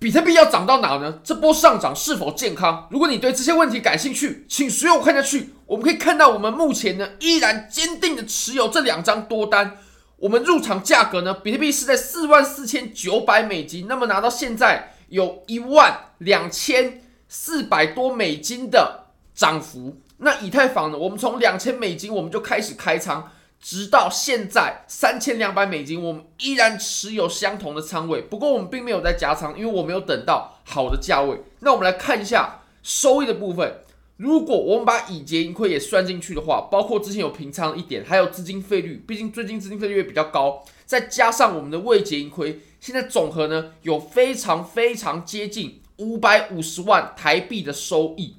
比特币要涨到哪呢？这波上涨是否健康？如果你对这些问题感兴趣，请随我看下去。我们可以看到，我们目前呢依然坚定的持有这两张多单。我们入场价格呢，比特币是在四万四千九百美金，那么拿到现在有一万两千四百多美金的涨幅。那以太坊呢，我们从两千美金我们就开始开仓。直到现在三千两百美金，我们依然持有相同的仓位。不过我们并没有在加仓，因为我没有等到好的价位。那我们来看一下收益的部分。如果我们把已结盈亏也算进去的话，包括之前有平仓一点，还有资金费率，毕竟最近资金费率也比较高，再加上我们的未结盈亏，现在总和呢有非常非常接近五百五十万台币的收益。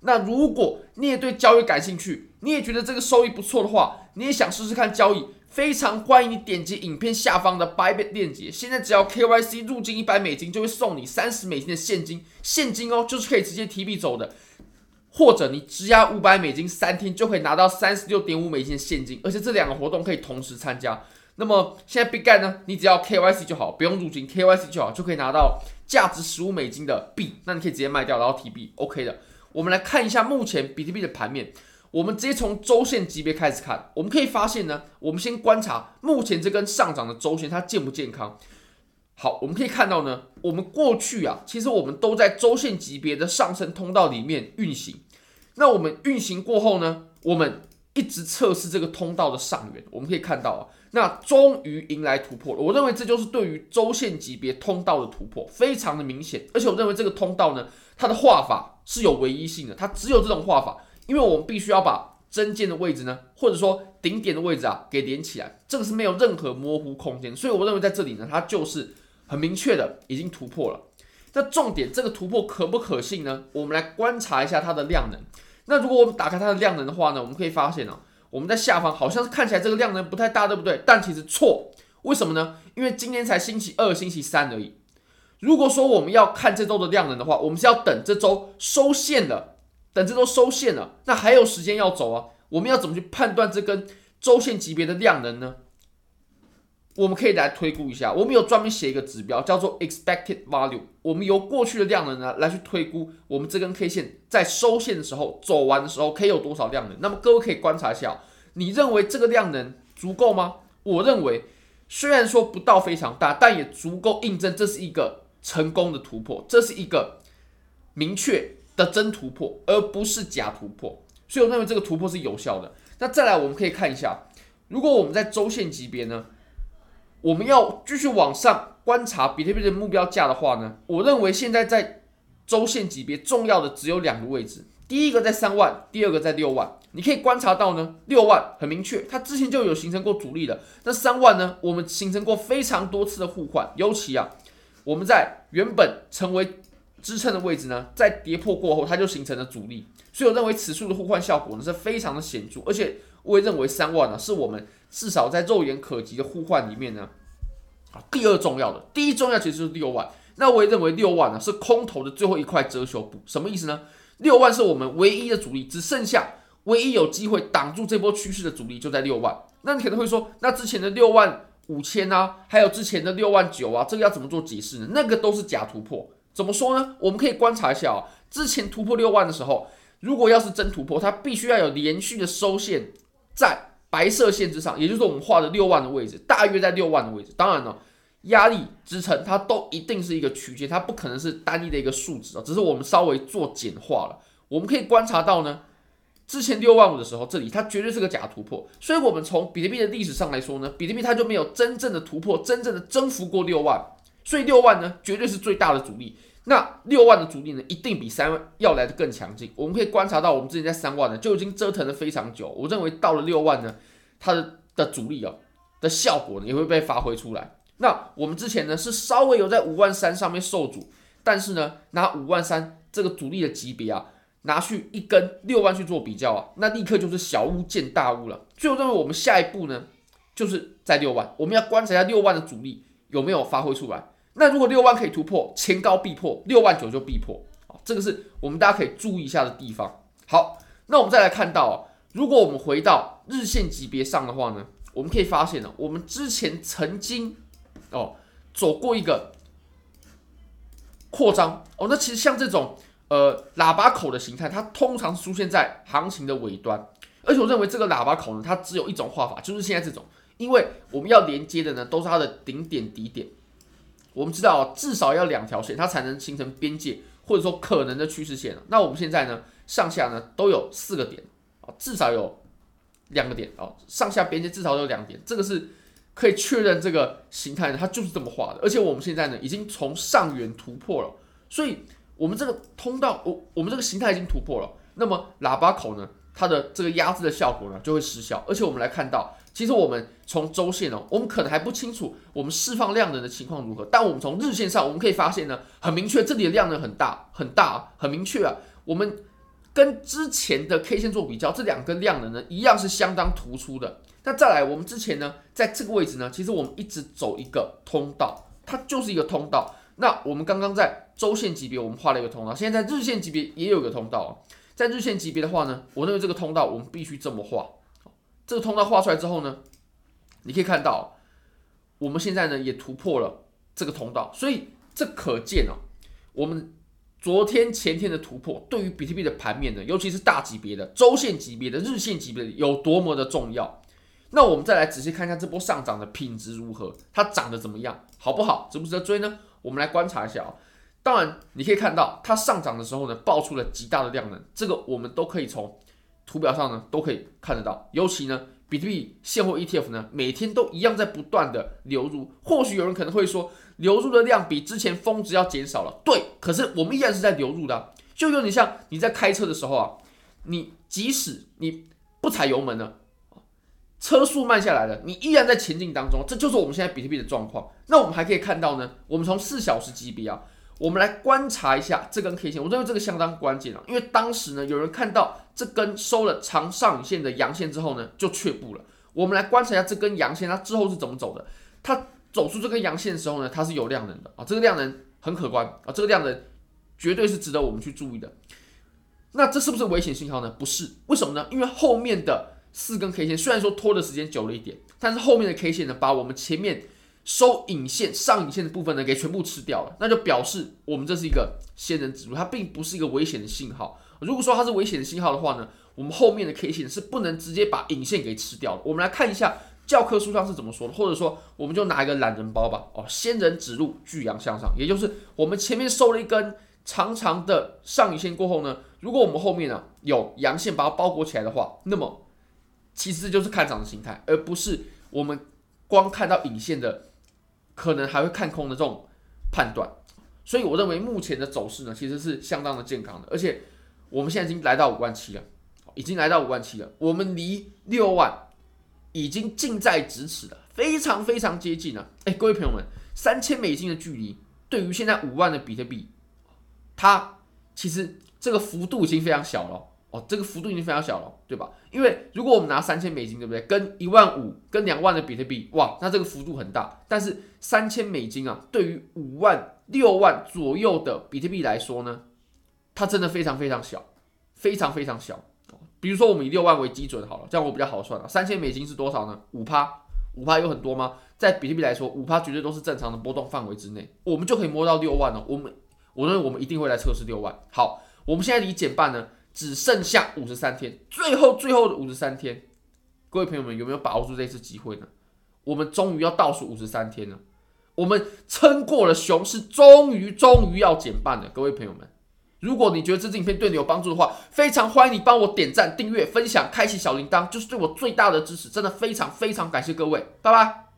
那如果你也对交易感兴趣，你也觉得这个收益不错的话，你也想试试看交易，非常欢迎你点击影片下方的 Bybit 链接。现在只要 KYC 入金一百美金，就会送你三十美金的现金，现金哦，就是可以直接提币走的。或者你质押五百美金，三天就可以拿到三十六点五美金的现金，而且这两个活动可以同时参加。那么现在 Bitget 呢，你只要 KYC 就好，不用入金，KYC 就好，就可以拿到价值十五美金的币，那你可以直接卖掉，然后提币，OK 的。我们来看一下目前比特币的盘面。我们直接从周线级别开始看，我们可以发现呢，我们先观察目前这根上涨的周线它健不健康。好，我们可以看到呢，我们过去啊，其实我们都在周线级别的上升通道里面运行。那我们运行过后呢，我们一直测试这个通道的上缘，我们可以看到啊，那终于迎来突破了。我认为这就是对于周线级别通道的突破，非常的明显。而且我认为这个通道呢，它的画法是有唯一性的，它只有这种画法。因为我们必须要把针尖的位置呢，或者说顶点的位置啊，给连起来，这个是没有任何模糊空间，所以我认为在这里呢，它就是很明确的已经突破了。那重点，这个突破可不可信呢？我们来观察一下它的量能。那如果我们打开它的量能的话呢，我们可以发现啊，我们在下方好像是看起来这个量能不太大，对不对？但其实错，为什么呢？因为今天才星期二、星期三而已。如果说我们要看这周的量能的话，我们是要等这周收线了。等这都收线了，那还有时间要走啊？我们要怎么去判断这根周线级别的量能呢？我们可以来推估一下，我们有专门写一个指标叫做 expected value，我们由过去的量能呢来去推估我们这根 K 线在收线的时候走完的时候可以有多少量能。那么各位可以观察一下，你认为这个量能足够吗？我认为虽然说不到非常大，但也足够印证这是一个成功的突破，这是一个明确。的真突破，而不是假突破，所以我认为这个突破是有效的。那再来，我们可以看一下，如果我们在周线级别呢，我们要继续往上观察比特币的目标价的话呢，我认为现在在周线级别重要的只有两个位置，第一个在三万，第二个在六万。你可以观察到呢，六万很明确，它之前就有形成过阻力的。那三万呢，我们形成过非常多次的互换，尤其啊，我们在原本成为支撑的位置呢，在跌破过后，它就形成了阻力，所以我认为此处的互换效果呢是非常的显著，而且我也认为三万呢是我们至少在肉眼可及的互换里面呢，啊，第二重要的，第一重要其实就是六万，那我也认为六万呢是空头的最后一块遮羞布，什么意思呢？六万是我们唯一的阻力，只剩下唯一有机会挡住这波趋势的阻力就在六万，那你可能会说，那之前的六万五千啊，还有之前的六万九啊，这个要怎么做解释呢？那个都是假突破。怎么说呢？我们可以观察一下啊，之前突破六万的时候，如果要是真突破，它必须要有连续的收线在白色线之上，也就是我们画的六万的位置，大约在六万的位置。当然了，压力支撑它都一定是一个区间，它不可能是单一的一个数值啊，只是我们稍微做简化了。我们可以观察到呢，之前六万五的时候，这里它绝对是个假突破，所以我们从比特币的历史上来说呢，比特币它就没有真正的突破，真正的征服过六万。所以六万呢，绝对是最大的阻力。那六万的阻力呢，一定比三万要来的更强劲。我们可以观察到，我们之前在三万呢就已经折腾了非常久。我认为到了六万呢，它的的阻力哦的效果呢也会被发挥出来。那我们之前呢是稍微有在五万三上面受阻，但是呢拿五万三这个阻力的级别啊，拿去一跟六万去做比较啊，那立刻就是小巫见大巫了。所以我认为我们下一步呢，就是在六万，我们要观察一下六万的阻力有没有发挥出来。那如果六万可以突破，前高必破，六万九就必破啊，这个是我们大家可以注意一下的地方。好，那我们再来看到啊，如果我们回到日线级别上的话呢，我们可以发现呢，我们之前曾经哦走过一个扩张哦。那其实像这种呃喇叭口的形态，它通常出现在行情的尾端，而且我认为这个喇叭口呢，它只有一种画法，就是现在这种，因为我们要连接的呢都是它的顶点底点。我们知道至少要两条线，它才能形成边界，或者说可能的趋势线。那我们现在呢，上下呢都有四个点啊，至少有两个点啊，上下边界至少有两点，这个是可以确认这个形态呢，它就是这么画的。而且我们现在呢，已经从上缘突破了，所以我们这个通道，我我们这个形态已经突破了。那么喇叭口呢，它的这个压制的效果呢就会失效。而且我们来看到。其实我们从周线哦，我们可能还不清楚我们释放量能的情况如何，但我们从日线上我们可以发现呢，很明确这里的量能很大很大，很明确啊。我们跟之前的 K 线做比较，这两根量能呢一样是相当突出的。那再来，我们之前呢在这个位置呢，其实我们一直走一个通道，它就是一个通道。那我们刚刚在周线级别我们画了一个通道，现在在日线级别也有一个通道啊。在日线级别的话呢，我认为这个通道我们必须这么画。这个通道画出来之后呢，你可以看到，我们现在呢也突破了这个通道，所以这可见哦，我们昨天前天的突破对于比特币的盘面呢，尤其是大级别的、周线级别的、日线级别的有多么的重要。那我们再来仔细看一下这波上涨的品质如何，它涨得怎么样，好不好？值不值得追呢？我们来观察一下啊。当然，你可以看到它上涨的时候呢，爆出了极大的量能，这个我们都可以从。图表上呢都可以看得到，尤其呢，比特币现货 ETF 呢每天都一样在不断的流入。或许有人可能会说，流入的量比之前峰值要减少了。对，可是我们依然是在流入的，就有点像你在开车的时候啊，你即使你不踩油门了，车速慢下来了，你依然在前进当中。这就是我们现在比特币的状况。那我们还可以看到呢，我们从四小时级别啊。我们来观察一下这根 K 线，我认为这个相当关键啊，因为当时呢，有人看到这根收了长上影线的阳线之后呢，就却步了。我们来观察一下这根阳线，它之后是怎么走的？它走出这根阳线的时候呢，它是有量能的啊，这个量能很可观啊，这个量能绝对是值得我们去注意的。那这是不是危险信号呢？不是，为什么呢？因为后面的四根 K 线虽然说拖的时间久了一点，但是后面的 K 线呢，把我们前面。收影线上影线的部分呢，给全部吃掉了，那就表示我们这是一个仙人指路，它并不是一个危险的信号。如果说它是危险的信号的话呢，我们后面的 K 线是不能直接把影线给吃掉的。我们来看一下教科书上是怎么说的，或者说我们就拿一个懒人包吧。哦，仙人指路，巨阳向上，也就是我们前面收了一根长长的上影线过后呢，如果我们后面呢有阳线把它包裹起来的话，那么其实就是看涨的形态，而不是我们光看到影线的。可能还会看空的这种判断，所以我认为目前的走势呢，其实是相当的健康的，而且我们现在已经来到五万七了，已经来到五万七了，我们离六万已经近在咫尺了，非常非常接近了。哎，各位朋友们，三千美金的距离，对于现在五万的比特币，它其实这个幅度已经非常小了。哦，这个幅度已经非常小了，对吧？因为如果我们拿三千美金，对不对？跟一万五、跟两万的比特币，哇，那这个幅度很大。但是三千美金啊，对于五万、六万左右的比特币来说呢，它真的非常非常小，非常非常小。比如说我们以六万为基准好了，这样我比较好算了。三千美金是多少呢？五趴，五趴有很多吗？在比特币来说，五趴绝对都是正常的波动范围之内，我们就可以摸到六万了。我们，我认为我们一定会来测试六万。好，我们现在离减半呢？只剩下五十三天，最后最后的五十三天，各位朋友们有没有把握住这次机会呢？我们终于要倒数五十三天了，我们撑过了熊市，终于终于要减半了。各位朋友们，如果你觉得这支影片对你有帮助的话，非常欢迎你帮我点赞、订阅、分享、开启小铃铛，就是对我最大的支持。真的非常非常感谢各位，拜拜。